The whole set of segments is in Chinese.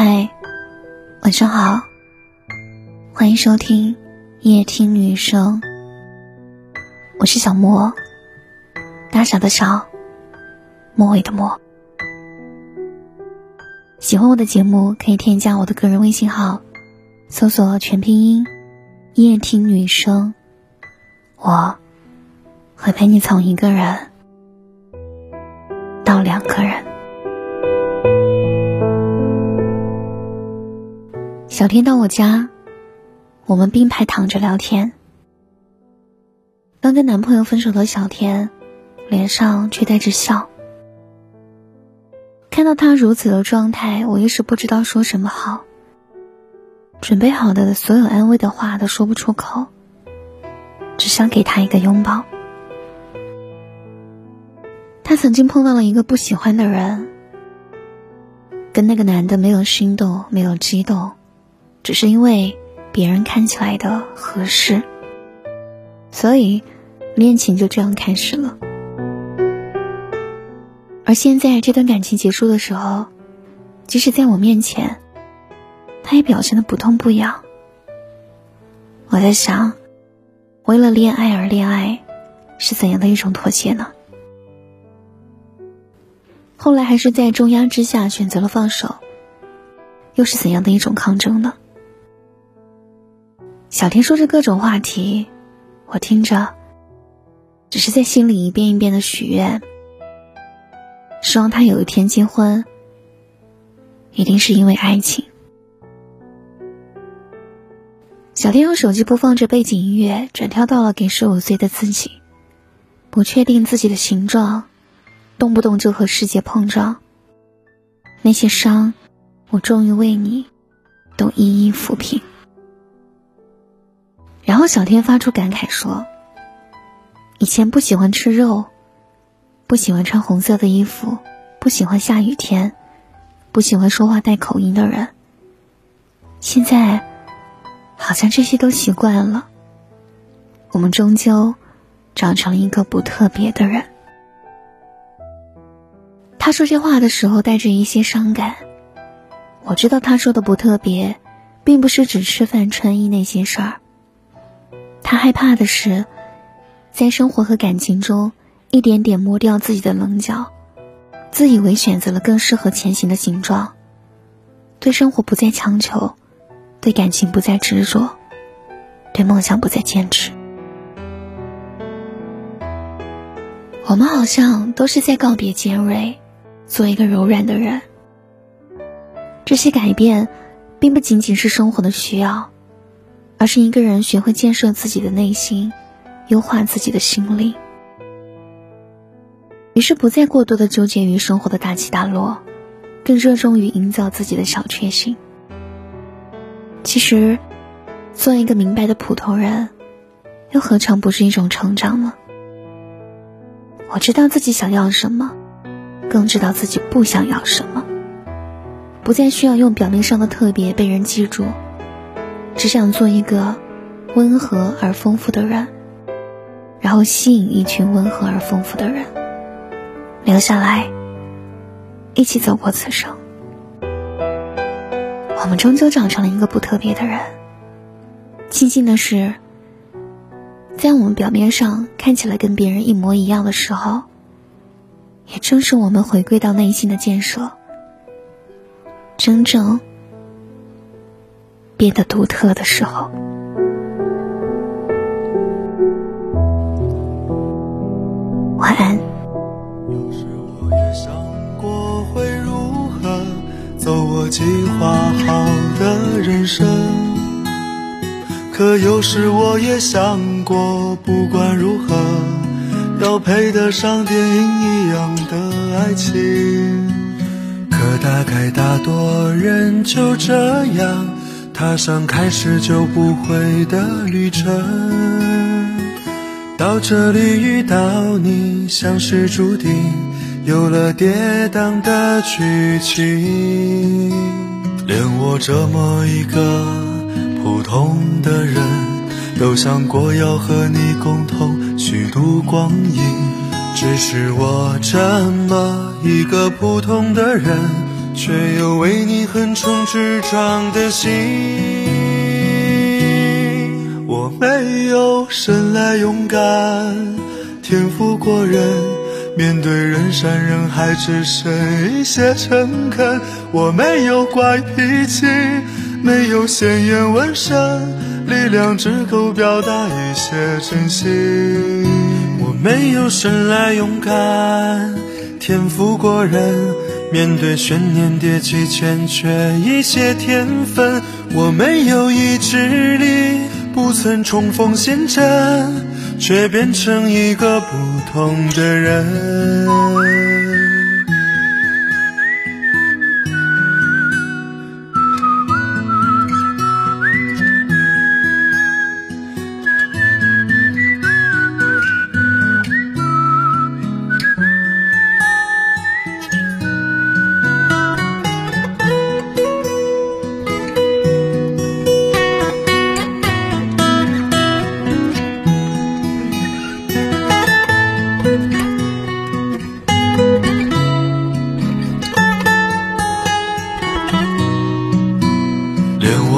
嗨，晚上好，欢迎收听夜听女生，我是小莫，大傻的傻，末尾的末。喜欢我的节目，可以添加我的个人微信号，搜索全拼音夜听女生，我会陪你从一个人到两个小天到我家，我们并排躺着聊天。刚跟男朋友分手的小天，脸上却带着笑。看到他如此的状态，我一时不知道说什么好。准备好的所有安慰的话都说不出口，只想给他一个拥抱。他曾经碰到了一个不喜欢的人，跟那个男的没有心动，没有激动。只是因为别人看起来的合适，所以恋情就这样开始了。而现在这段感情结束的时候，即使在我面前，他也表现的不痛不痒。我在想，为了恋爱而恋爱，是怎样的一种妥协呢？后来还是在重压之下选择了放手，又是怎样的一种抗争呢？小天说着各种话题，我听着，只是在心里一遍一遍的许愿，希望他有一天结婚，一定是因为爱情。小天用手机播放着背景音乐，转跳到了给十五岁的自己，不确定自己的形状，动不动就和世界碰撞，那些伤，我终于为你，都一一抚平。然后小天发出感慨说：“以前不喜欢吃肉，不喜欢穿红色的衣服，不喜欢下雨天，不喜欢说话带口音的人。现在，好像这些都习惯了。我们终究长成一个不特别的人。”他说这话的时候带着一些伤感。我知道他说的不特别，并不是指吃饭穿衣那些事儿。他害怕的是，在生活和感情中，一点点磨掉自己的棱角，自以为选择了更适合前行的形状，对生活不再强求，对感情不再执着，对梦想不再坚持。我们好像都是在告别尖锐，做一个柔软的人。这些改变，并不仅仅是生活的需要。而是一个人学会建设自己的内心，优化自己的心灵，于是不再过多的纠结于生活的大起大落，更热衷于营造自己的小确幸。其实，做一个明白的普通人，又何尝不是一种成长呢？我知道自己想要什么，更知道自己不想要什么，不再需要用表面上的特别被人记住。只想做一个温和而丰富的人，然后吸引一群温和而丰富的人留下来，一起走过此生。我们终究长成了一个不特别的人。庆幸的是，在我们表面上看起来跟别人一模一样的时候，也正是我们回归到内心的建设，真正。变得独特的时候，晚安。有时我也想过会如何走我计划好的人生，可有时我也想过，不管如何，要配得上电影一样的爱情。可大概大多人就这样。踏上开始就不会的旅程，到这里遇到你，像是注定，有了跌宕的剧情。连我这么一个普通的人，都想过要和你共同虚度光阴。只是我这么一个普通的人。却又为你横冲直撞的心。我没有生来勇敢，天赋过人，面对人山人海只剩一些诚恳。我没有怪脾气，没有鲜艳纹身，力量只够表达一些真心。我没有生来勇敢，天赋过人。面对悬念迭起，欠缺一些天分。我没有意志力，不曾冲锋陷阵，却变成一个不同的人。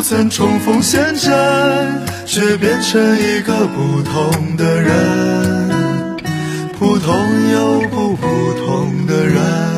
不曾重逢现阵。却变成一个不同的人，普通又不普通的人。